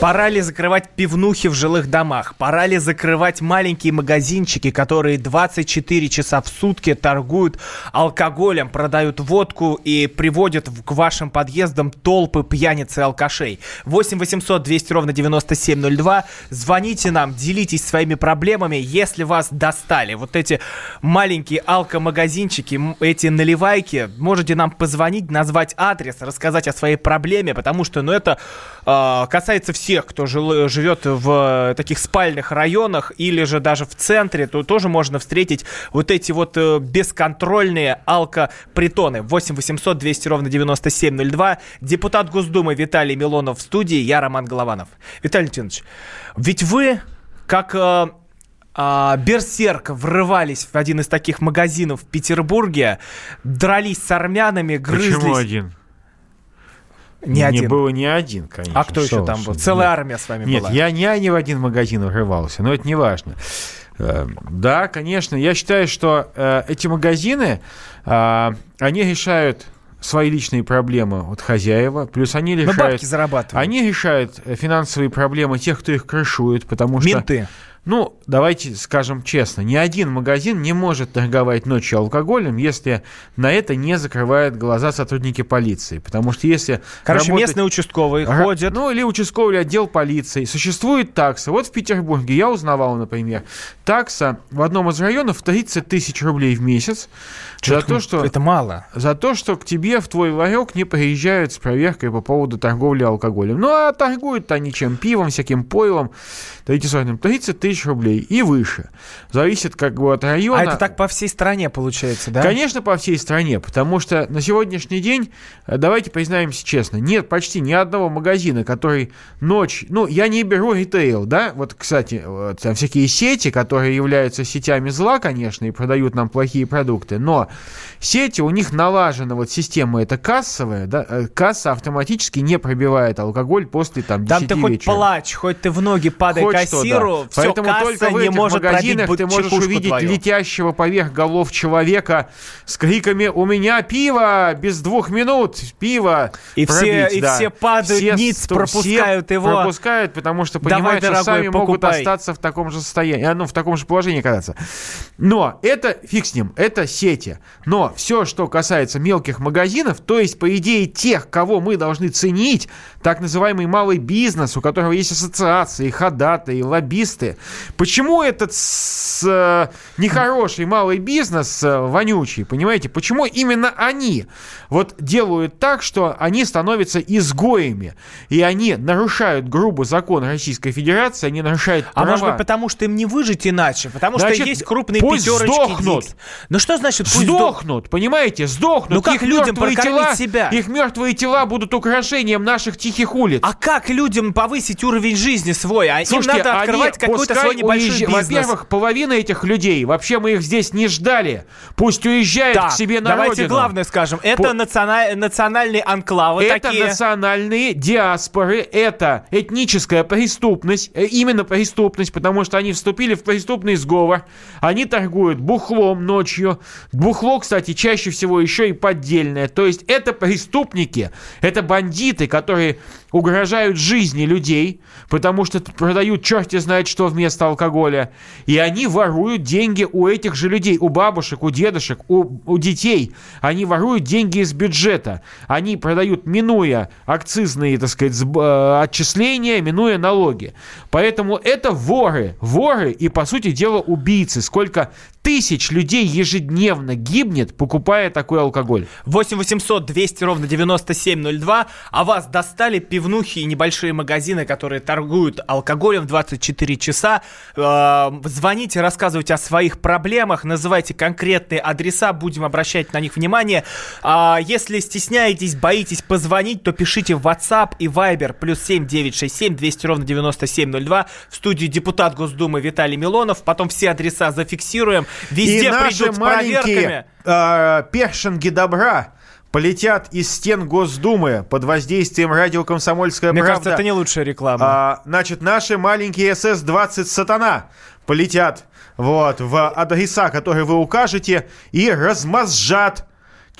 Пора ли закрывать пивнухи в жилых домах? Пора ли закрывать маленькие магазинчики, которые 24 часа в сутки торгуют алкоголем, продают водку и приводят к вашим подъездам толпы пьяниц и алкашей? 8 800 200 ровно 9702. Звоните нам, делитесь своими проблемами, если вас достали. Вот эти маленькие алкомагазинчики, эти наливайки, можете нам позвонить, назвать адрес, рассказать о своей проблеме, потому что, ну, это э, касается всех всех, кто жил, живет в таких спальных районах или же даже в центре, то тоже можно встретить вот эти вот э, бесконтрольные алкопритоны. 8 800 200 ровно 9702. Депутат Госдумы Виталий Милонов в студии, я Роман Голованов. Виталий Леонидович, ведь вы, как э, а, Берсерк врывались в один из таких магазинов в Петербурге, дрались с армянами, грызлись. Почему один? Не, не один. было не один, конечно. А кто еще там был? Целая Нет. армия с вами Нет, была. Нет, я, я не в один магазин врывался, но это не важно. Э, да, конечно, я считаю, что э, эти магазины, э, они решают свои личные проблемы от хозяева, плюс они решают... зарабатывают. Они решают финансовые проблемы тех, кто их крышует, потому что... Менты. Ну, давайте скажем честно, ни один магазин не может торговать ночью алкоголем, если на это не закрывают глаза сотрудники полиции. Потому что если... Короче, работать... местные участковые р... ходят... Ну, или участковый отдел полиции. Существует такса. Вот в Петербурге я узнавал, например, такса в одном из районов 30 тысяч рублей в месяц. За то, что, это мало. За то, что к тебе в твой ларек не приезжают с проверкой по поводу торговли алкоголем. Ну, а торгуют они чем? Пивом, всяким пойлом. 30 тысяч рублей и выше. Зависит как бы от района. А это так по всей стране получается, да? Конечно, по всей стране, потому что на сегодняшний день, э, давайте признаемся честно, нет почти ни одного магазина, который ночь... Ну, я не беру ритейл, да? Вот, кстати, там всякие сети, которые являются сетями зла, конечно, и продают нам плохие продукты, но сети, у них налажена вот система эта кассовая, да? Э, касса автоматически не пробивает алкоголь после там 10 Там ты хоть плачь, хоть ты в ноги падай хоть кассиру, что, да. Поэтому касса только в не этих может магазинах ты можешь увидеть твою. летящего поверх голов человека с криками «У меня пиво! Без двух минут! Пиво!» И, пробить, все, да. и все падают все, ниц, пропускают все его. пропускают, потому что понимают, Давай, что сами покупай. могут остаться в таком же состоянии, ну, в таком же положении оказаться. Но это, фиг с ним, это сети. Но все, что касается мелких магазинов, то есть, по идее, тех, кого мы должны ценить, так называемый малый бизнес, у которого есть ассоциации, ходатые, лоббисты. Почему этот с, э, нехороший малый бизнес э, вонючий, понимаете? Почему именно они вот делают так, что они становятся изгоями, и они нарушают грубо закон Российской Федерации, они нарушают А права. может быть, потому что им не выжить иначе? Потому Значит, что есть крупные пусть пятерочки. сдохнут. Ну что значит пусть Сдохнут, понимаете? Сдохнут. Ну как их людям прокормить тела, себя? Их мертвые тела будут украшением наших тихих улиц. А как людям повысить уровень жизни свой? А Слушайте, им надо открывать какой-то пускай свой небольшой уезж- бизнес. Во-первых, половина этих людей, вообще мы их здесь не ждали. Пусть уезжают так, к себе на давайте родину. главное скажем. Это По- национа- национальные анклавы это такие. национальные диаспоры, это этническая преступность, э, именно преступность, потому что они вступили в преступный сговор, они торгуют бухлом ночью. Бухло, кстати, чаще всего еще и поддельное. То есть это преступники, это бандиты, которые угрожают жизни людей, потому что продают черти знает что вместо алкоголя. И они воруют деньги у этих же людей, у бабушек, у дедушек, у, у детей. Они воруют деньги из бюджета. Они продают, минуя акцизные, так сказать, э, отчисления, минуя налоги. Поэтому это воры. Воры и, по сути дела, убийцы. Сколько тысяч людей ежедневно гибнет, покупая такой алкоголь. 8 800 200 ровно 9702. А вас достали пивнухи и небольшие магазины, которые торгуют алкоголем в 24 часа. Э, звоните, рассказывайте о своих проблемах, называйте конкретные адреса, будем обращать на них внимание. А если стесняетесь, боитесь позвонить, то пишите в WhatsApp и Viber плюс 7 967 200 ровно 9702. В студии депутат Госдумы Виталий Милонов. Потом все адреса зафиксируем. Везде и наши маленькие э, першинги добра полетят из стен Госдумы под воздействием радио «Комсомольская Мне правда». кажется, это не лучшая реклама. А, значит, наши маленькие СС-20 «Сатана» полетят вот, в адреса, которые вы укажете, и размозжат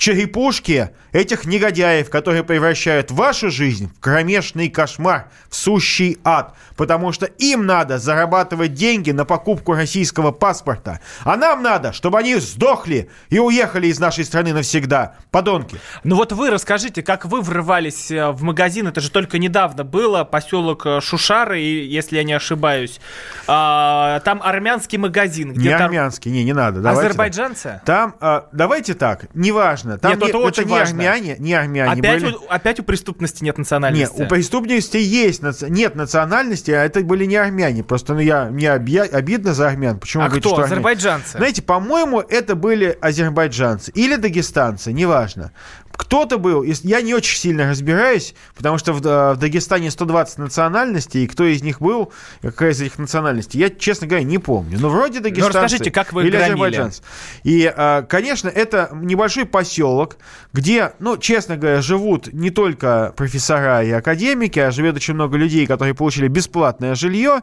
черепушки этих негодяев, которые превращают вашу жизнь в кромешный кошмар, в сущий ад. Потому что им надо зарабатывать деньги на покупку российского паспорта. А нам надо, чтобы они сдохли и уехали из нашей страны навсегда. Подонки. Ну вот вы расскажите, как вы врывались э, в магазин, это же только недавно было, поселок э, Шушары, если я не ошибаюсь. А, там армянский магазин. Не тор- армянский, не, не надо. давайте так. Азербайджанцы? Там, а, давайте так, неважно. Там Нет, не- это очень не важно. армяне, не армяне Опять, были. у, опять у преступности нет Нет, национальности. у преступности есть, нет национальности, а это были не армяне. Просто ну, я, мне объя- обидно за армян. Почему а вы говорите, кто? что армяне? Азербайджанцы? Знаете, по-моему, это были азербайджанцы или дагестанцы, неважно. Кто-то был, я не очень сильно разбираюсь, потому что в, э, в Дагестане 120 национальностей, и кто из них был, какая из этих национальностей, я, честно говоря, не помню. Но вроде дагестанцы Ну, расскажите, как вы или громили? азербайджанцы. И, э, конечно, это небольшой поселок, где, ну, честно говоря, живут не только профессора и академики, а живет очень много людей, которые получили бесплатное жилье.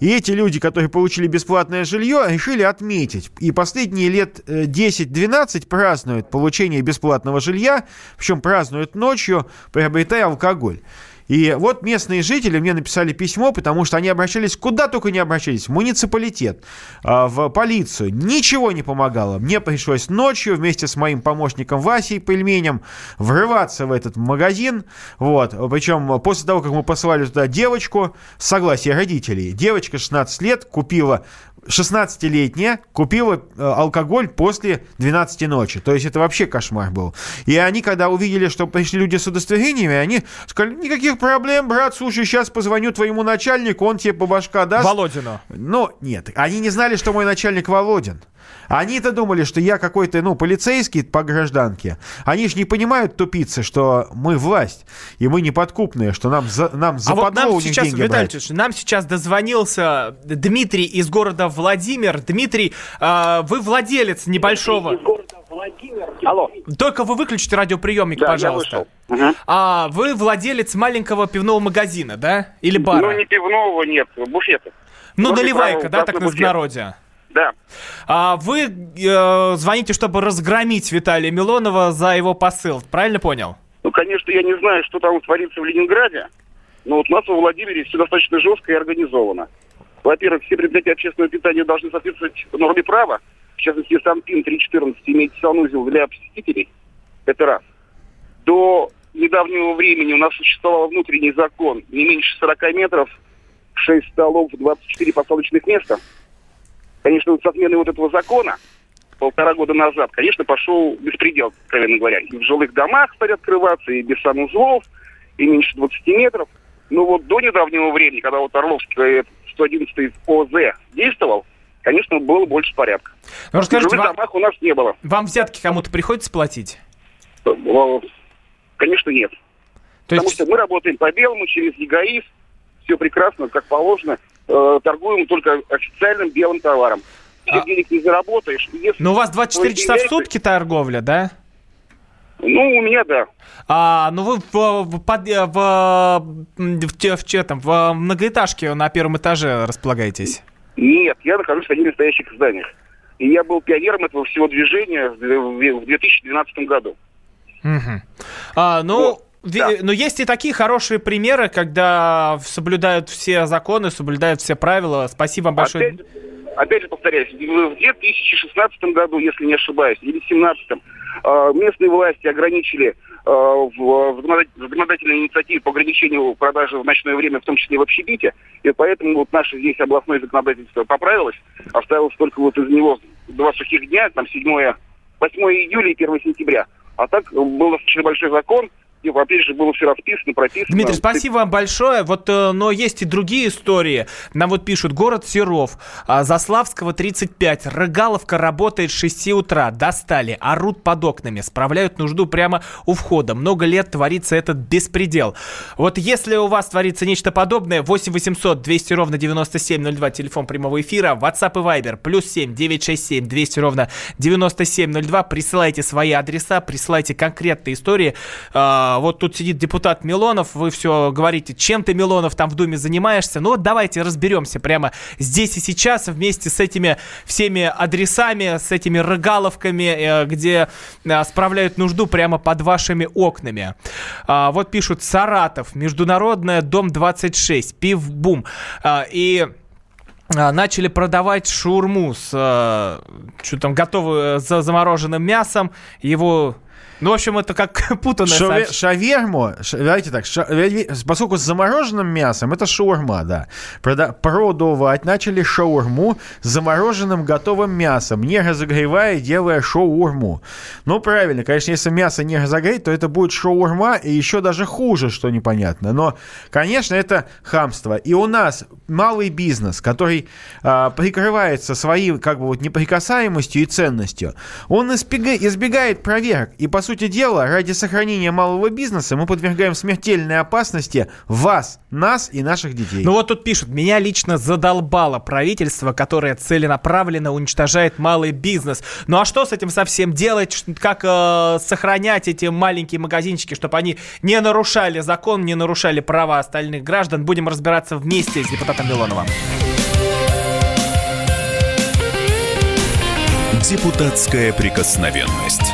И эти люди, которые получили бесплатное жилье, решили отметить. И последние лет э, 10-12 празднуют получение бесплатного жилья, причем празднуют ночью, приобретая алкоголь. И вот местные жители мне написали письмо, потому что они обращались куда только не обращались. В муниципалитет, а, в полицию. Ничего не помогало. Мне пришлось ночью вместе с моим помощником Васей Пельменем врываться в этот магазин. Вот. Причем после того, как мы посылали туда девочку, с согласия родителей, девочка 16 лет купила 16-летняя купила э, алкоголь после 12 ночи. То есть это вообще кошмар был. И они, когда увидели, что пришли люди с удостоверениями, они сказали, никаких проблем, брат, слушай, сейчас позвоню твоему начальнику, он тебе по башка даст. Володину. Ну, нет, они не знали, что мой начальник Володин. Они-то думали, что я какой-то, ну, полицейский по гражданке. Они же не понимают, тупицы, что мы власть, и мы неподкупные, что нам, за, нам А вот нам сейчас, брать. Ильич, нам сейчас дозвонился Дмитрий из города Владимир. Дмитрий, а, вы владелец небольшого... Алло. Только вы выключите радиоприемник, Да, пожалуйста. я вышел. Мгм. А вы владелец маленького пивного магазина, да? Или бара? Ну, не пивного нет, буфета. Ну, наливайка, да, так буфет. народе. Да. А вы э, звоните, чтобы разгромить Виталия Милонова за его посыл. Правильно понял? Ну, конечно, я не знаю, что там творится в Ленинграде, но вот у нас во Владимире все достаточно жестко и организовано. Во-первых, все предприятия общественного питания должны соответствовать норме права. В частности, Санпин 3.14 имеет санузел для посетителей. Это раз. До недавнего времени у нас существовал внутренний закон. Не меньше 40 метров, 6 столов, 24 посадочных места. Конечно, вот с отменой вот этого закона полтора года назад, конечно, пошел беспредел, откровенно говоря. И в жилых домах стали открываться, и без санузлов, и меньше 20 метров. Но вот до недавнего времени, когда вот Орловский э, 111 ОЗ действовал, конечно, было больше порядка. Ну, расскажите, вам, у нас не было. вам взятки кому-то приходится платить? Э, Конечно, нет. То Потому есть, что мы работаем по белому, через ЕГАИС, все прекрасно, как положено. Э, торгуем только официальным белым товаром. Все А- денег не заработаешь. Если- ну у вас 24 Ой, часа в сутки торговля, да? Ну, у меня да. А, ну вы в, в, под- э, в, в, в, там, в многоэтажке на первом этаже располагаетесь? Нет, я нахожусь в одних настоящих зданиях. И я был пионером этого всего движения в в- в 2012 году. Мгм. А, ну, Вот, да. но есть и такие хорошие примеры, когда соблюдают все законы, соблюдают все правила. Спасибо вам большое. Опять, опять же повторяюсь, в 2016 году, если не ошибаюсь, или в 2017, местные власти ограничили э, в законодатель- законодательной инициативе по ограничению продажи в ночное время, в том числе в общепите, и поэтому вот наше здесь областное законодательство поправилось, оставилось только вот из него два сухих дня, там 7 8 июля и 1 сентября. А так был достаточно большой закон, И, опять же, было все расписано, прописано. Дмитрий, спасибо вам большое. Вот, э, но есть и другие истории. Нам вот пишут, город Серов, а, Заславского 35, Рыгаловка работает с 6 утра, достали, орут под окнами, справляют нужду прямо у входа. Много лет творится этот беспредел. Вот если у вас творится нечто подобное, 8 800 200 ровно 9702, телефон прямого эфира, WhatsApp и Viber, плюс 7 967 200 ровно 9702, присылайте свои адреса, присылайте конкретные истории. А, вот тут сидит депутат Милонов, вы все говорите, чем ты, Милонов, там в Думе занимаешься. Ну вот давайте разберемся прямо здесь и сейчас вместе с этими всеми адресами, с этими рыгаловками, э, где э, справляют нужду прямо под вашими окнами. А, вот пишут Саратов, Международная, дом 26, пивбум. А, и начали продавать шаурму с э, что там готовую за замороженным мясом. Его ну, в общем, это как путанное Шаве- Шаверму, ш- давайте так, ша- поскольку с замороженным мясом, это шаурма, да. Прода- продавать начали шаурму с замороженным готовым мясом, не разогревая, делая шаурму. Ну, правильно, конечно, если мясо не разогреть, то это будет шаурма, и еще даже хуже, что непонятно. Но, конечно, это хамство. И у нас малый бизнес, который а, прикрывается своей, как бы, вот неприкасаемостью и ценностью, он избега- избегает проверок. И, по сути дела, ради сохранения малого бизнеса мы подвергаем смертельной опасности вас, нас и наших детей. Ну вот тут пишут, меня лично задолбало правительство, которое целенаправленно уничтожает малый бизнес. Ну а что с этим совсем делать? Как э, сохранять эти маленькие магазинчики, чтобы они не нарушали закон, не нарушали права остальных граждан? Будем разбираться вместе с депутатом Милоновым. Депутатская прикосновенность.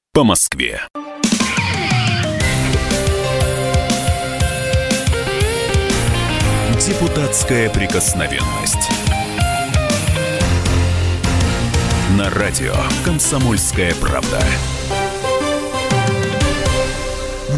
по Москве. Депутатская прикосновенность. На радио «Комсомольская правда».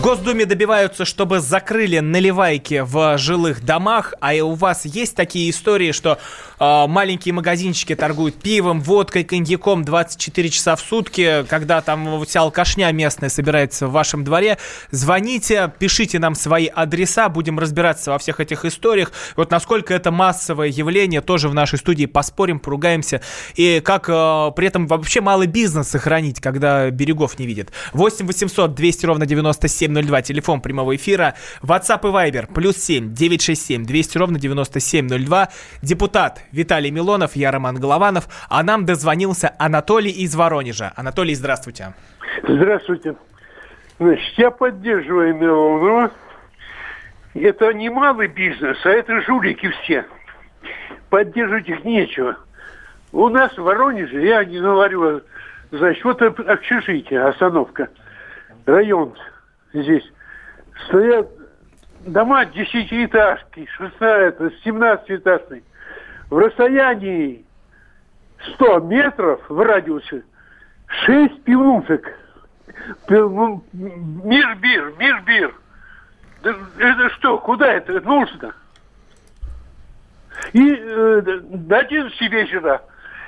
Госдуме добиваются, чтобы закрыли наливайки в жилых домах, а и у вас есть такие истории, что э, маленькие магазинчики торгуют пивом, водкой, коньяком 24 часа в сутки, когда там вся алкашня местная собирается в вашем дворе, звоните, пишите нам свои адреса, будем разбираться во всех этих историях. Вот насколько это массовое явление, тоже в нашей студии поспорим, поругаемся, и как э, при этом вообще малый бизнес сохранить, когда берегов не видит. 8 800 200 ровно 97 9702, телефон прямого эфира, WhatsApp и Viber, плюс 7 967 200 ровно 9702, депутат Виталий Милонов, я Роман Голованов, а нам дозвонился Анатолий из Воронежа. Анатолий, здравствуйте. Здравствуйте. Значит, я поддерживаю Милонова. Это не малый бизнес, а это жулики все. Поддерживать их нечего. У нас в Воронеже, я не говорю, значит, вот общежитие, остановка, район здесь стоят дома десятиэтажки, 16, 17-этажные. В расстоянии 100 метров в радиусе 6 пивнушек. Мир-бир, мир-бир. Это что, куда это нужно? И э, до 11 вечера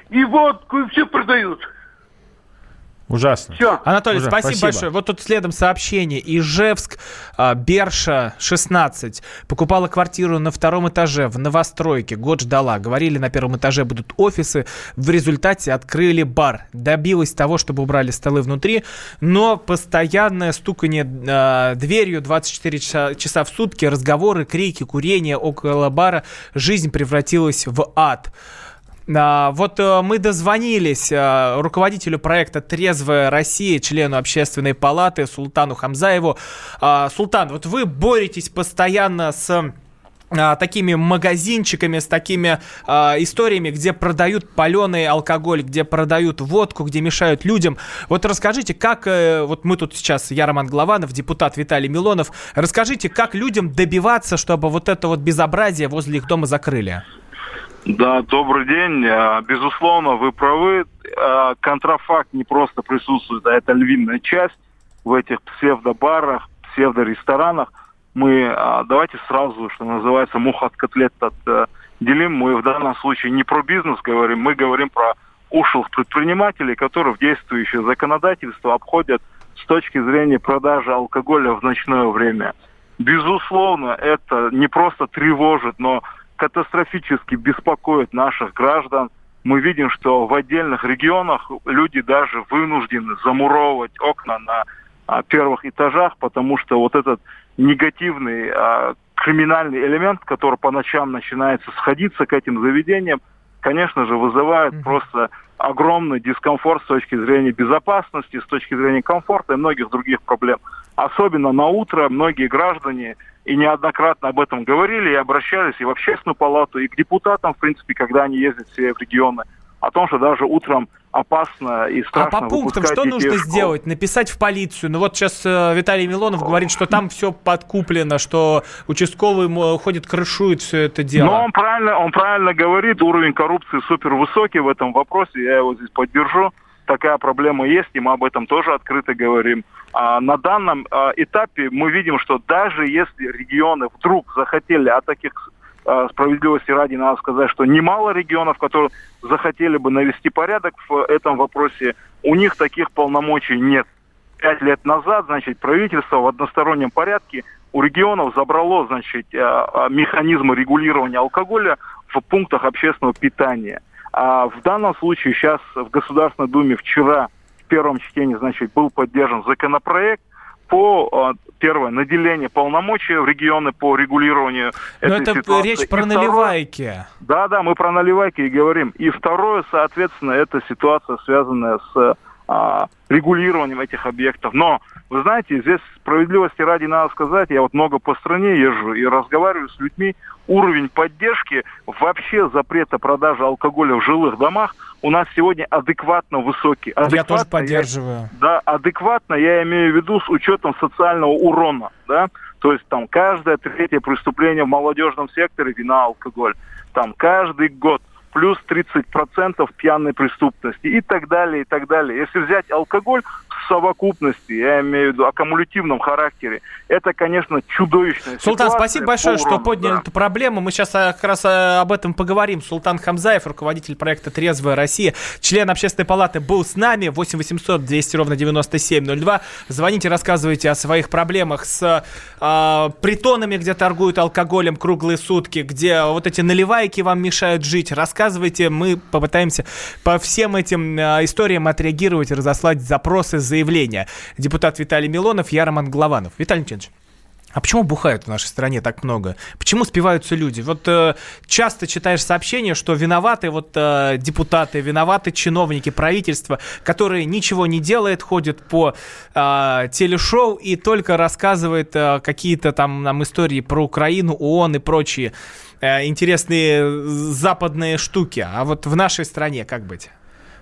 и водку, и все продают. Ужасно. Все. Анатолий, Уже, спасибо, спасибо. большое. Вот тут следом сообщение. Ижевск, а, Берша, 16. Покупала квартиру на втором этаже в новостройке. Год ждала. Говорили, на первом этаже будут офисы. В результате открыли бар. Добилась того, чтобы убрали столы внутри. Но постоянное стукание а, дверью 24 часа, часа в сутки, разговоры, крики, курение около бара. Жизнь превратилась в ад. А, Вот э, мы дозвонились э, руководителю проекта «Трезвая Россия», члену общественной палаты Султану Хамзаеву. А, Султан, вот вы боретесь постоянно с а, такими магазинчиками, с такими а, историями, где продают паленый алкоголь, где продают водку, где мешают людям. Вот расскажите, как, э, вот мы тут сейчас, я Роман Главанов, депутат Виталий Милонов, расскажите, как людям добиваться, чтобы вот это вот безобразие возле их дома закрыли? Да, добрый день. А, Безусловно, вы правы. А, Контрафакт не просто присутствует, а это львиная часть в этих псевдобарах, псевдоресторанах. Мы а, давайте сразу, что называется, мух от котлет отделим. Мы в данном случае не про бизнес говорим, мы говорим про ушлых предпринимателей, которые в действующее законодательство обходят с точки зрения продажи алкоголя в ночное время. Безусловно, это не просто тревожит, но катастрофически беспокоит наших граждан. Мы видим, что в отдельных регионах люди даже вынуждены замуровывать окна на а, первых этажах, потому что вот этот негативный а, криминальный элемент, который по ночам начинается сходиться к этим заведениям, конечно же, вызывает mm-hmm. просто огромный дискомфорт с точки зрения безопасности, с точки зрения комфорта и многих других проблем. Особенно на утро многие граждане и неоднократно об этом говорили и обращались и в общественную палату, и к депутатам, в принципе, когда они ездят все в регионы, о том, что даже утром опасно и страшно А по пунктам что нужно сделать? Написать в полицию? Ну вот сейчас э, Виталий Милонов говорит, что там все подкуплено, что участковый ходит, крышует все это дело. Ну, он правильно, он правильно говорит, уровень коррупции супер высокий в этом вопросе, я его здесь поддержу. Такая проблема есть, и мы об этом тоже открыто говорим. А на данном а, этапе мы видим, что даже если регионы вдруг захотели, а таких справедливости ради надо сказать, что немало регионов, которые захотели бы навести порядок в этом вопросе, у них таких полномочий нет. Пять лет назад, значит, правительство в одностороннем порядке у регионов забрало, значит, а, механизмы регулирования алкоголя в пунктах общественного питания. А в данном случае сейчас в Государственной Думе вчера в первом чтении, значит, был поддержан законопроект по а, первое наделение полномочий в регионы по регулированию Но этой это ситуации. речь про и наливайки. да, да, мы про наливайки и говорим. И второе, соответственно, это ситуация, связанная с регулированием этих объектов. Но, вы знаете, здесь справедливости ради надо сказать, я вот много по стране езжу и разговариваю с людьми, уровень поддержки вообще запрета продажи алкоголя в жилых домах у нас сегодня адекватно высокий. Адекватно, я тоже поддерживаю. Я, да, адекватно я имею в виду с учетом социального урона, да, то есть там каждое третье преступление в молодежном секторе вина алкоголь, там каждый год плюс 30% пьяной преступности и так далее, и так далее. Если взять алкоголь в совокупности, я имею в виду аккумулятивном характере, это, конечно, чудовищная Султан, спасибо большое, урону, что подняли да. эту проблему. Мы сейчас э, как раз э, об этом поговорим. Султан Хамзаев, руководитель проекта «Трезвая Россия», член общественной палаты, был с нами. 8 800 200 ровно 9702. Звоните, рассказывайте о своих проблемах с э, притонами, где торгуют алкоголем круглые сутки, где вот эти наливайки вам мешают жить. Рассказывайте рассказывайте, мы попытаемся по всем этим э, историям отреагировать и разослать запросы, заявления. Депутат Виталий Милонов, я Роман Главанов. Виталий Леонидович. А почему бухают в нашей стране так много? Почему спиваются люди? Вот э, часто читаешь сообщения, что виноваты вот э, депутаты, виноваты чиновники правительства, которые ничего не делают, ходят по э, телешоу и только рассказывают э, какие-то там нам истории про Украину, ООН и прочие. Э, интересные западные штуки. А вот в нашей стране как быть?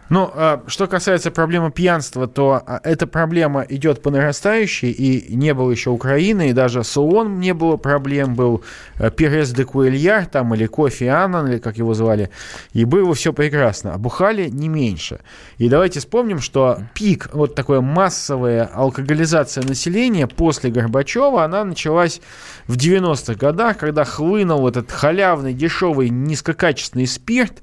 Ну, а, что касается проблемы пьянства, то а, эта проблема идет по нарастающей, и не было еще Украины, и даже с ООН не было проблем, был э, Перес де Куэльяр, там, или Кофи Аннан, или как его звали, и было все прекрасно, а бухали не меньше. И давайте вспомним, что пик, вот такая массовая алкоголизация населения после Горбачева, она началась в 90-х годах, когда хлынул этот халявный, дешевый, низкокачественный спирт,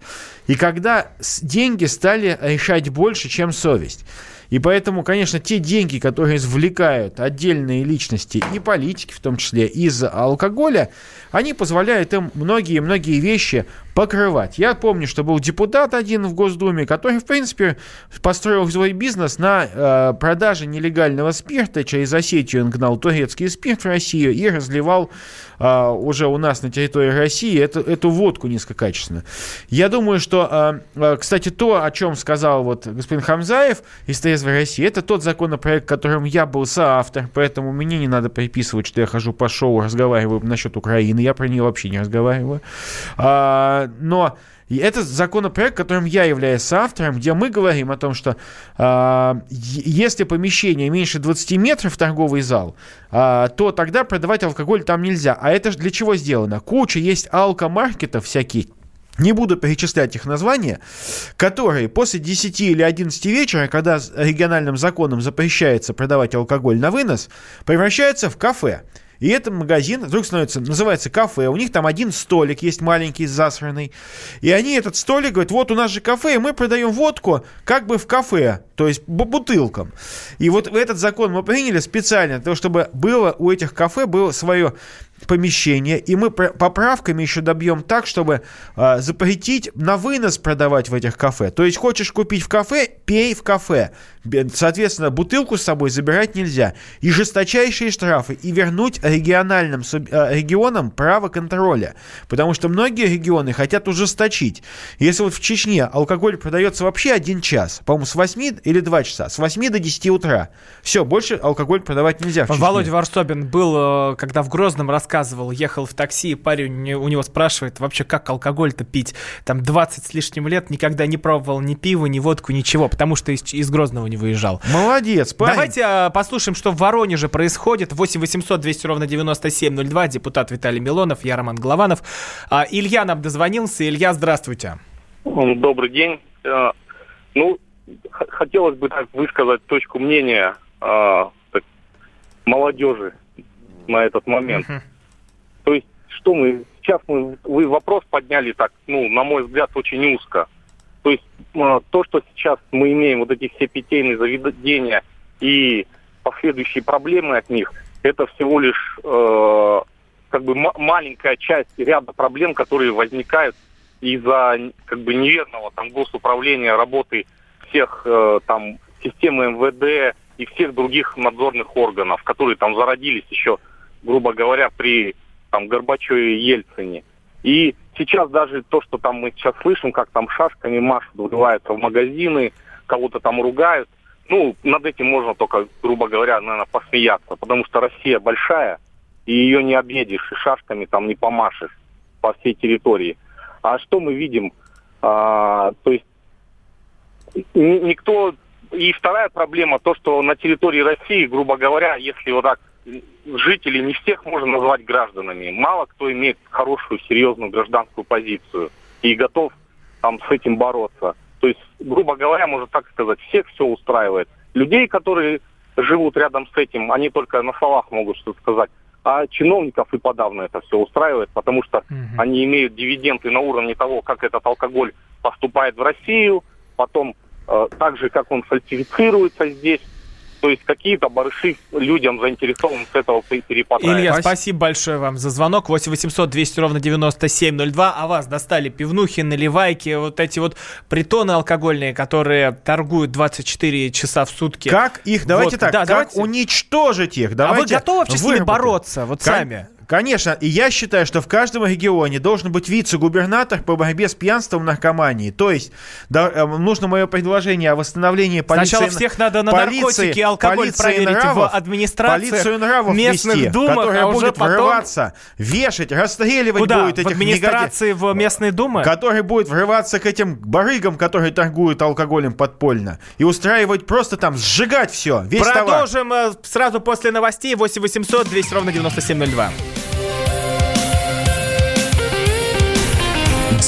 и когда деньги стали решать больше, чем совесть. И поэтому, конечно, те деньги, которые извлекают отдельные личности и политики, в том числе из алкоголя, они позволяют им многие-многие вещи покрывать. Я помню, что был депутат один в Госдуме, который, в принципе, построил свой бизнес на э, продаже нелегального спирта. Через Осетию он гнал турецкий спирт в Россию и разливал э, уже у нас на территории России эту, эту водку низкокачественную. Я думаю, что, э, э, кстати, то, о чем сказал вот господин Хамзаев из «Трезвой России», это тот законопроект, которым я был соавтор, поэтому мне не надо приписывать, что я хожу по шоу, разговариваю насчет Украины, я про нее вообще не разговариваю. А, но это законопроект, которым я являюсь соавтором, где мы говорим о том, что э, если помещение меньше 20 метров, торговый зал, э, то тогда продавать алкоголь там нельзя. А это же для чего сделано? Куча есть алкомаркетов всяких, не буду перечислять их названия, которые после 10 или 11 вечера, когда региональным законом запрещается продавать алкоголь на вынос, превращаются в кафе. И этот магазин вдруг становится, называется кафе. У них там один столик есть маленький, засранный. И они этот столик говорят, вот у нас же кафе, и мы продаем водку как бы в кафе, то есть бутылкам. И вот этот закон мы приняли специально для того, чтобы было у этих кафе было свое помещение, и мы поправками еще добьем так, чтобы э, запретить на вынос продавать в этих кафе. То есть хочешь купить в кафе, пей в кафе. Соответственно, бутылку с собой забирать нельзя. И жесточайшие штрафы. И вернуть региональным э, регионам право контроля. Потому что многие регионы хотят ужесточить. Если вот в Чечне алкоголь продается вообще один час, по-моему, с 8 или 2 часа, с 8 до 10 утра. Все, больше алкоголь продавать нельзя Володя Варсобин был, э, когда в Грозном рассказывал, ехал в такси, парень у него спрашивает, вообще как алкоголь-то пить? Там 20 с лишним лет никогда не пробовал ни пива, ни водку, ничего, потому что из, из Грозного не выезжал. Молодец, парень. Давайте а, послушаем, что в Воронеже происходит. 8 800 200 ровно 9702. Депутат Виталий Милонов, я Роман Голованов. А, Илья нам дозвонился. Илья, здравствуйте. Добрый день. А, ну, хотелось бы так высказать точку мнения молодежи на этот момент. Uh-huh. То есть, что мы сейчас мы вы вопрос подняли так, ну, на мой взгляд, очень узко. То есть э, то, что сейчас мы имеем, вот эти все питейные заведения и последующие проблемы от них, это всего лишь э, как бы маленькая часть ряда проблем, которые возникают из-за как бы неверного там госуправления работы всех э, там системы МВД и всех других надзорных органов, которые там зародились еще, грубо говоря, при там Горбачеве и Ельцине. И сейчас даже то, что там мы сейчас слышим, как там шашками машут, врываются в магазины, кого-то там ругают, ну, над этим можно только, грубо говоря, наверное, посмеяться, потому что Россия большая, и ее не объедешь, и шашками там не помашешь по всей территории. А что мы видим? А, то есть никто... И вторая проблема, то, что на территории России, грубо говоря, если вот так жителей не всех можно назвать гражданами. Мало кто имеет хорошую, серьезную гражданскую позицию и готов там с этим бороться. То есть, грубо говоря, можно так сказать, всех все устраивает. Людей, которые живут рядом с этим, они только на словах могут что-то сказать. А чиновников и подавно это все устраивает, потому что угу. они имеют дивиденды на уровне того, как этот алкоголь поступает в Россию, потом э, так же, как он фальсифицируется здесь, то есть какие-то барыши людям заинтересованы с этого перепадать. Илья, спасибо большое вам за звонок. 8 800 200 ровно 9702. А вас достали пивнухи, наливайки, вот эти вот притоны алкогольные, которые торгуют 24 часа в сутки. Как их, давайте вот, так, да, как давайте... уничтожить их? Давайте а вы готовы вообще с ними бороться? Вот как... сами. Конечно, и я считаю, что в каждом регионе должен быть вице-губернатор по борьбе с пьянством и наркоманией. То есть да, э, нужно мое предложение о восстановлении полиции... Сначала всех надо на полиции, наркотики и алкоголь проверить нравов, в администрации полицию нравов местных вести, думах, которая а будет потом... врываться, вешать, расстреливать Куда? будет этих в администрации, негодяй... в местные думы? Который будет врываться к этим барыгам, которые торгуют алкоголем подпольно, и устраивать просто там, сжигать все, весь Продолжим товар. Э, сразу после новостей. 8 800 200 ровно 9702.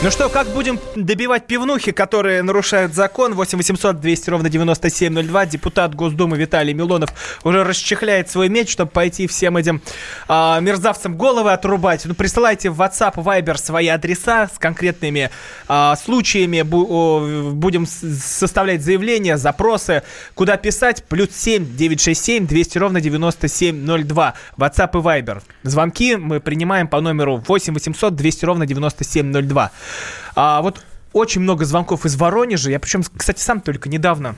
Ну что, как будем добивать пивнухи, которые нарушают закон? 8 800 200 ровно 9702. Депутат Госдумы Виталий Милонов уже расчехляет свой меч, чтобы пойти всем этим а, мерзавцам головы отрубать. Ну, присылайте в WhatsApp, Viber свои адреса с конкретными а, случаями. Бу, о, будем составлять заявления, запросы. Куда писать? Плюс 7 967 200 ровно 9702. WhatsApp и Viber. Звонки мы принимаем по номеру 8 800 200 ровно 9702. А, вот очень много звонков из Воронежа. Я причем, кстати, сам только недавно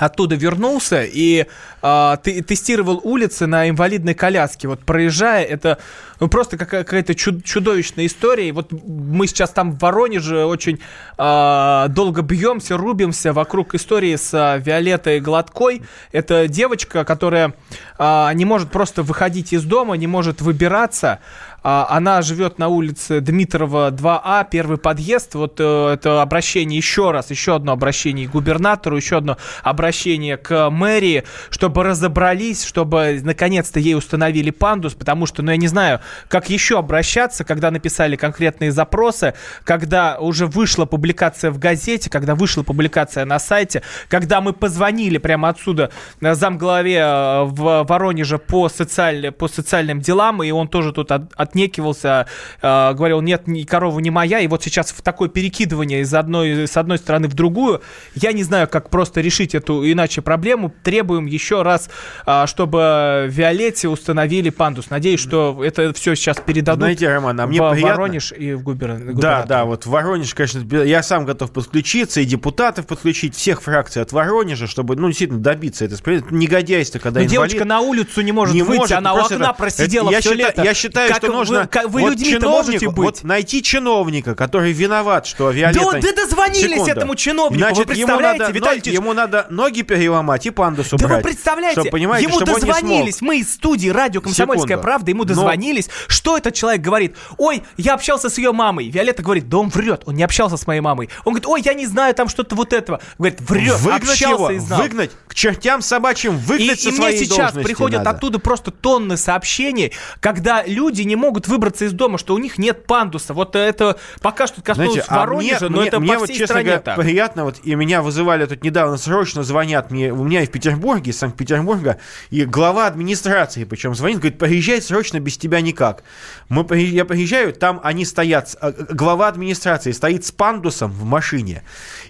оттуда вернулся и э, тестировал улицы на инвалидной коляске. Вот проезжая, это ну, просто какая-то чудовищная история. И вот мы сейчас там в Воронеже очень э, долго бьемся, рубимся вокруг истории с э, Виолеттой Гладкой. Это девочка, которая э, не может просто выходить из дома, не может выбираться. А, она живет на улице Дмитрова 2А, первый подъезд. Вот э, это обращение еще раз, еще одно обращение к губернатору, еще одно обращение к мэрии, чтобы разобрались, чтобы наконец-то ей установили пандус, потому что, ну, я не знаю, как еще обращаться, когда написали конкретные запросы, когда уже вышла публикация в газете, когда вышла публикация на сайте, когда мы позвонили прямо отсюда замглаве э, в Воронеже по, социаль... по социальным делам, и он тоже тут от отнекивался, э, говорил, нет, ни корова не моя, и вот сейчас в такое перекидывание из одной, с одной стороны в другую, я не знаю, как просто решить эту иначе проблему, требуем еще раз, э, чтобы Виолетте установили пандус. Надеюсь, что это все сейчас передадут Знаете, Роман, а мне в приятно... Воронеж и в губернатор. Да, да, вот в Воронеж, конечно, я сам готов подключиться, и депутатов подключить, всех фракций от Воронежа, чтобы, ну, действительно добиться это негодяйство, когда Но девочка на улицу не может не выйти, может, она у окна это, просидела это, я все считаю, лето. Я считаю, как что нужно... Вы, вы вот людьми-то можете быть? Вот найти чиновника, который виноват, что Виолетта... Да, да дозвонились Секунду. этому чиновнику, Значит, вы представляете, ему надо, Виталий ноги, ему надо ноги переломать и пандус да убрать. вы представляете, чтобы, понимаете, ему чтобы дозвонились, мы из студии радио «Комсомольская Секунду. правда», ему дозвонились, Но... что этот человек говорит? Ой, я общался с ее мамой. Виолетта говорит, да он врет, он не общался с моей мамой. Он говорит, ой, я не знаю там что-то вот этого. Говорит, врет, выгнать общался его, и знал. выгнать к чертям собачьим, выгнать и, со и своей мне сейчас приходят надо. оттуда просто тонны сообщений, когда люди не могут выбраться из дома, что у них нет пандуса. Вот это пока что коснулось Знаете, а Воронежа, мне, но мне, это мне по вот, всей честно стране говоря, так. приятно, вот, и меня вызывали тут недавно, срочно звонят мне, у меня и в Петербурге, из Санкт-Петербурга, и глава администрации, причем звонит, говорит, приезжай срочно, без тебя никак. Мы, я приезжаю, там они стоят, а, глава администрации стоит с пандусом в машине,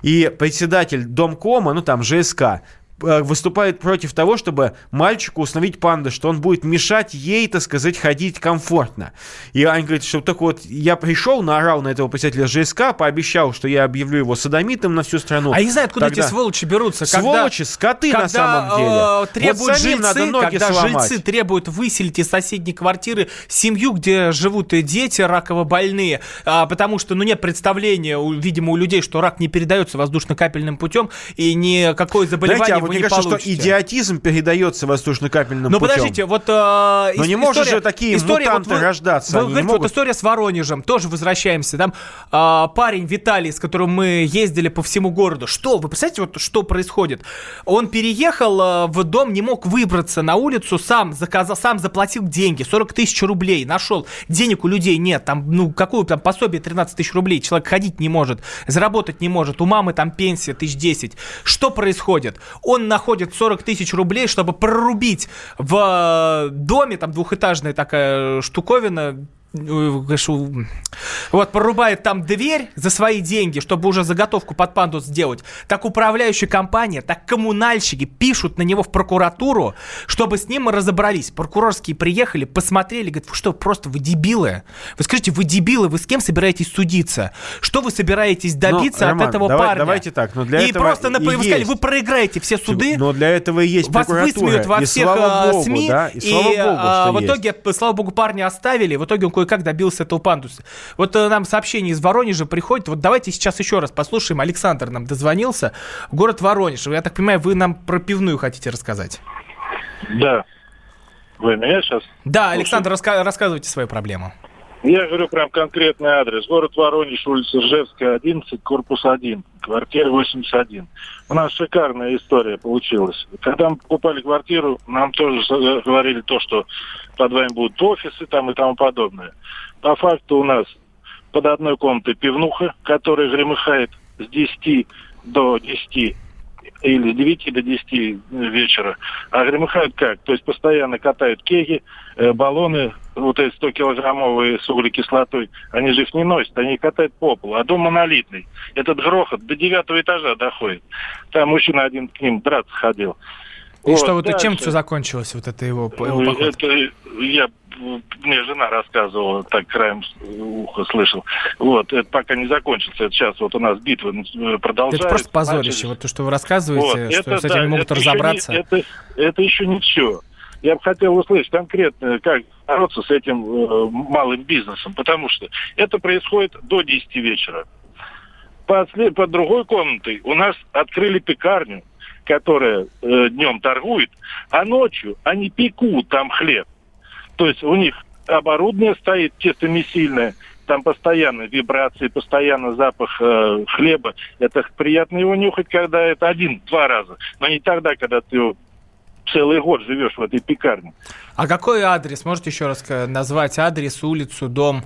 и председатель Домкома, ну там ЖСК, э, выступает против того, чтобы мальчику установить панду, что он будет мешать ей, так сказать, ходить комфортно. И они говорят, что так вот, я пришел, наорал на этого председателя ЖСК, пообещал, что я объявлю его садомитом на всю страну. А я не знаю, откуда Тогда... эти сволочи берутся. Сволочи, скоты когда, на самом деле. Э, требуют вот жильцы, надо ноги когда сломать. жильцы требуют выселить из соседней квартиры семью, где живут дети раково больные, а, потому что, ну, нет представления, видимо, у людей, что рак не передается воздушно-капельным путем, и никакое заболевание Знаете, а вы вот не мне кажется, получите. что идиотизм передается воздушно-капельным Но путем. подождите, вот э, Но не может же такие история, мутанты вот вы- рождаться, Вы не говорите, могут. вот история с Воронежем, тоже возвращаемся. Там э, парень Виталий, с которым мы ездили по всему городу. Что, вы представляете, вот что происходит? Он переехал э, в дом, не мог выбраться на улицу, сам заказал, сам заплатил деньги, 40 тысяч рублей, нашел. Денег у людей нет, там, ну, какое там пособие 13 тысяч рублей, человек ходить не может, заработать не может, у мамы там пенсия тысяч 10. Что происходит? Он находит 40 тысяч рублей, чтобы прорубить в э, доме, там двухэтажная такая штуковина, вот, порубает там дверь за свои деньги, чтобы уже заготовку под пандус сделать, так управляющая компания, так коммунальщики пишут на него в прокуратуру, чтобы с ним мы разобрались. Прокурорские приехали, посмотрели, говорят, вы что, просто вы дебилы? Вы скажите, вы дебилы, вы с кем собираетесь судиться? Что вы собираетесь добиться но, от Роман, этого давай, парня? Давайте так, но для и этого просто, например, вы сказали, есть. вы проиграете все суды, Но для этого и есть вас высмеют во и всех слава э, богу, СМИ, да, и, слава богу, а, в есть. итоге, слава богу, парня оставили, в итоге он кое-как добился этого пандуса. Вот э, нам сообщение из Воронежа приходит, вот давайте сейчас еще раз послушаем, Александр нам дозвонился, город Воронеж, я так понимаю, вы нам про пивную хотите рассказать? Да. Вы меня сейчас? Да, Александр, раска- рассказывайте свою проблему. Я говорю прям конкретный адрес. Город Воронеж, улица Ржевская, 11, корпус 1, квартира 81. У нас шикарная история получилась. Когда мы покупали квартиру, нам тоже с- говорили то, что под вами будут офисы там и тому подобное. По факту у нас под одной комнатой пивнуха, которая гремыхает с 10 до 10 или с 9 до 10 вечера. А гремыхают как? То есть постоянно катают кеги, э, баллоны, вот эти 100-килограммовые с углекислотой, они же их не носят, они катают по полу. А дом монолитный. Этот грохот до девятого этажа доходит. Там мужчина один к ним драться ходил. И что вот дальше. чем все закончилось, вот это его, его поход? Это я мне жена рассказывала, так краем уха слышал. Вот, это пока не закончится. Это сейчас вот у нас битва э, продолжается. Это просто позорище, Начали. вот то, что вы рассказываете, Вот, что это с этим да, могут это еще не- разобраться. это, это еще не все. Я бы хотел услышать конкретно, как бороться с этим э, малым бизнесом, потому что это происходит до 10 вечера. Под, под другой комнатой у нас открыли пекарню, которая э, днем торгует, а ночью они пекут там хлеб. То есть у них оборудование стоит тестомесильное, там постоянно вибрации, постоянно запах э, хлеба. Это приятно его нюхать, когда это один-два раза, но не тогда, когда ты целый год живешь в этой пекарне. А какой адрес? Можете еще раз назвать адрес, улицу, дом?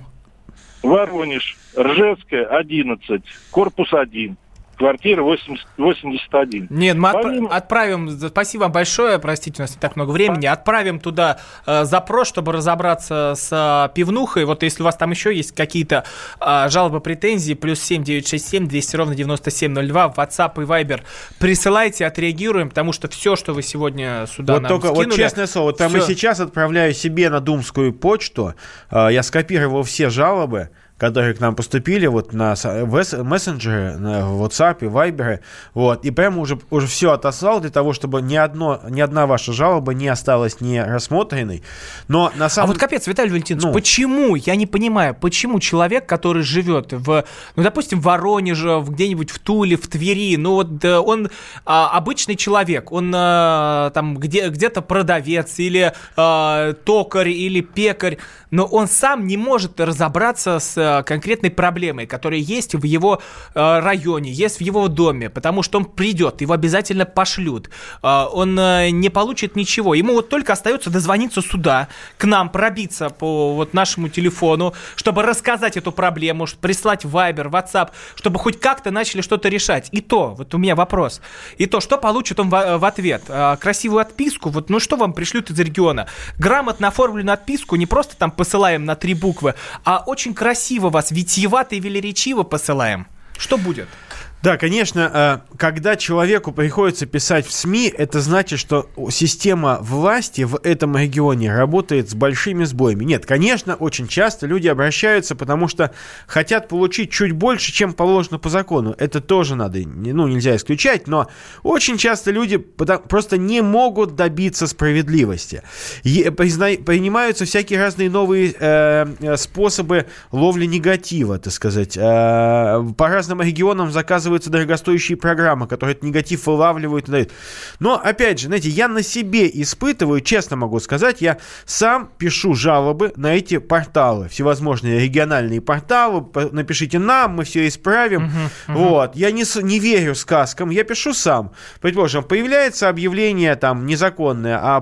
Воронеж, Ржевская, 11, корпус 1, квартира 80, 81. Нет, мы Помимо- отправим, спасибо вам большое, простите, у нас не так много времени, отправим туда э, запрос, чтобы разобраться с э, пивнухой. Вот если у вас там еще есть какие-то э, жалобы, претензии, плюс 7967 200 ровно 9702, в WhatsApp и Viber. Присылайте, отреагируем, потому что все, что вы сегодня сюда Вот нам только, вот скинули, честное слово, вот прямо всё- сейчас отправляю себе на думскую почту, э, я скопировал все жалобы, которые к нам поступили вот на в мессенджеры, на WhatsApp Viber, вот, и прямо уже, уже все отослал для того, чтобы ни, одно, ни одна ваша жалоба не осталась не рассмотренной. Но на А самом вот капец, Виталий Валентинович, Ну. почему, я не понимаю, почему человек, который живет в, ну, допустим, в Воронеже, где-нибудь в Туле, в Твери, ну, вот он а, обычный человек, он а, там где, где-то продавец или а, токарь или пекарь, но он сам не может разобраться с а, конкретной проблемой, которая есть в его а, районе, есть в его доме, потому что он придет, его обязательно пошлют, А, он не получит ничего, ему вот только остается дозвониться сюда, к нам, пробиться по вот нашему телефону, чтобы рассказать эту проблему, прислать Viber, WhatsApp, чтобы хоть как-то начали что-то решать. И то, вот у меня вопрос, и то, что получит он в, ответ? Красивую отписку, вот ну что вам пришлют из региона? Грамотно оформленную отписку, не просто там посылаем на три буквы, а очень красиво вас, витиевато и велеречиво посылаем. Что будет? Да, конечно, э, когда человеку приходится писать в СМИ, это значит, что система власти в этом регионе работает с большими сбоями. Нет, конечно, очень часто люди обращаются, потому что хотят получить чуть больше, чем положено по закону. Это тоже надо, ну, нельзя исключать, но очень часто люди просто не могут добиться справедливости. Призна- принимаются всякие разные новые э, э, способы ловли негатива, так сказать. По разным регионам заказываются дорогостоящие программы, которые этот негатив вылавливают и дают. Но, опять же, знаете, я на себе испытываю, честно могу сказать, я сам пишу жалобы на эти порталы, всевозможные региональные порталы, напишите нам, мы все исправим. Вот, я не, не верю сказкам, я пишу сам. Предположим, появляется объявление там незаконное о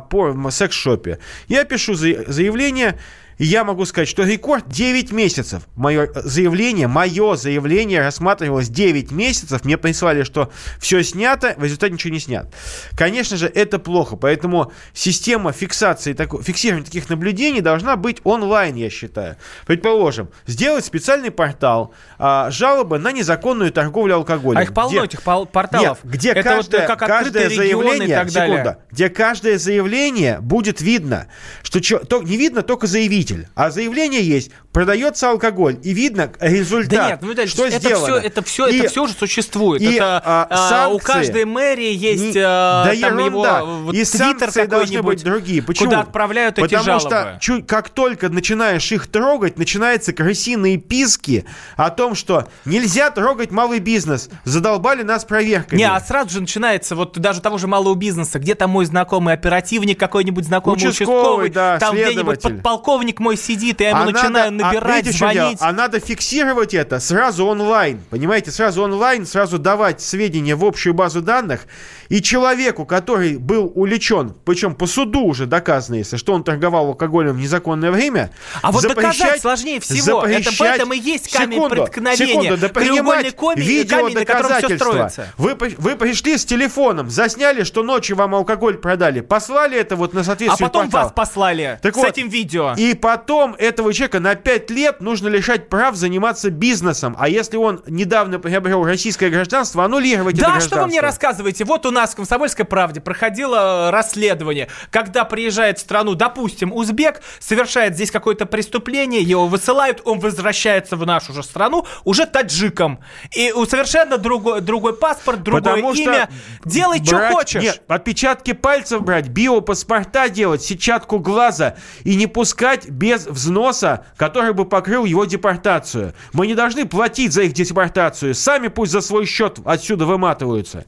секс-шопе. Я пишу за- заявление, И я могу сказать, что рекорд 9 месяцев. Мое заявление, мое заявление рассматривалось 9 месяцев. Мне прислали, что все снято, в результате ничего не снят. Конечно же, это плохо. Поэтому система фиксации, фиксирования таких наблюдений должна быть онлайн, я считаю. Предположим, сделать специальный портал, а, жалобы на незаконную торговлю алкоголем. А их полно, где, этих порталов. Нет, где это каждое, вот как каждое заявление, и так далее. Секунда, где каждое заявление будет видно, что то, не видно только заявитель, а заявление есть, продается алкоголь, и видно результат, да нет, ну, что это сделано. Все, это все, и, это все уже существует. И, это, а, а, санкции, у каждой мэрии есть не, а, да там ерунда. его вот, и санкции должны быть другие. Почему? Куда отправляют Потому эти жалобы. Потому что как только начинаешь их трогать, начинаются крысиные писки о том, что нельзя трогать малый бизнес. Задолбали нас проверками. Не, а сразу же начинается вот даже того же малого бизнеса. Где там мой знакомый оперативник, какой-нибудь знакомый участковый, участковый да, там где-нибудь подполковник мой сидит, я ему а начинаю надо, набирать, а, звонить. А надо фиксировать это сразу онлайн. Понимаете, сразу онлайн, сразу давать сведения в общую базу данных. И человеку, который был уличен, причем по суду уже доказано, если что он торговал алкоголем в незаконное время, а вот доказать сложнее всего. Это в этом и есть камень секунду, преткновения. Секунду, да принимать коми, видео камень, доказательства. Вы, вы пришли с телефоном, засняли, что ночью вам алкоголь продали, послали это вот на соответствующий А потом портал. вас послали так с вот, этим видео. И потом этого человека на 5 лет нужно лишать прав заниматься бизнесом. А если он недавно приобрел российское гражданство, аннулировать да, это гражданство. Да, что вы мне рассказываете? Вот у нас в «Комсомольской правде» проходило расследование, когда приезжает в страну, допустим, узбек, совершает здесь какое-то преступление, его высылают, он возвращается в нашу же страну уже таджиком. И у совершенно другой, другой паспорт, другое Потому имя. Делай, брать, что хочешь. Нет, отпечатки пальцев брать, биопаспорта делать, сетчатку глаза и не пускать без взноса, который бы покрыл его депортацию. Мы не должны платить за их депортацию. Сами пусть за свой счет отсюда выматываются.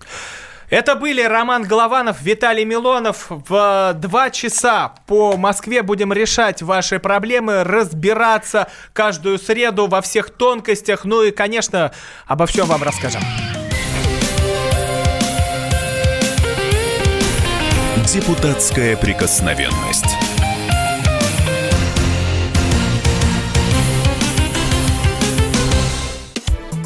Это были Роман Голованов, Виталий Милонов. В два часа по Москве будем решать ваши проблемы, разбираться каждую среду во всех тонкостях. Ну и, конечно, обо всем вам расскажем. Депутатская прикосновенность.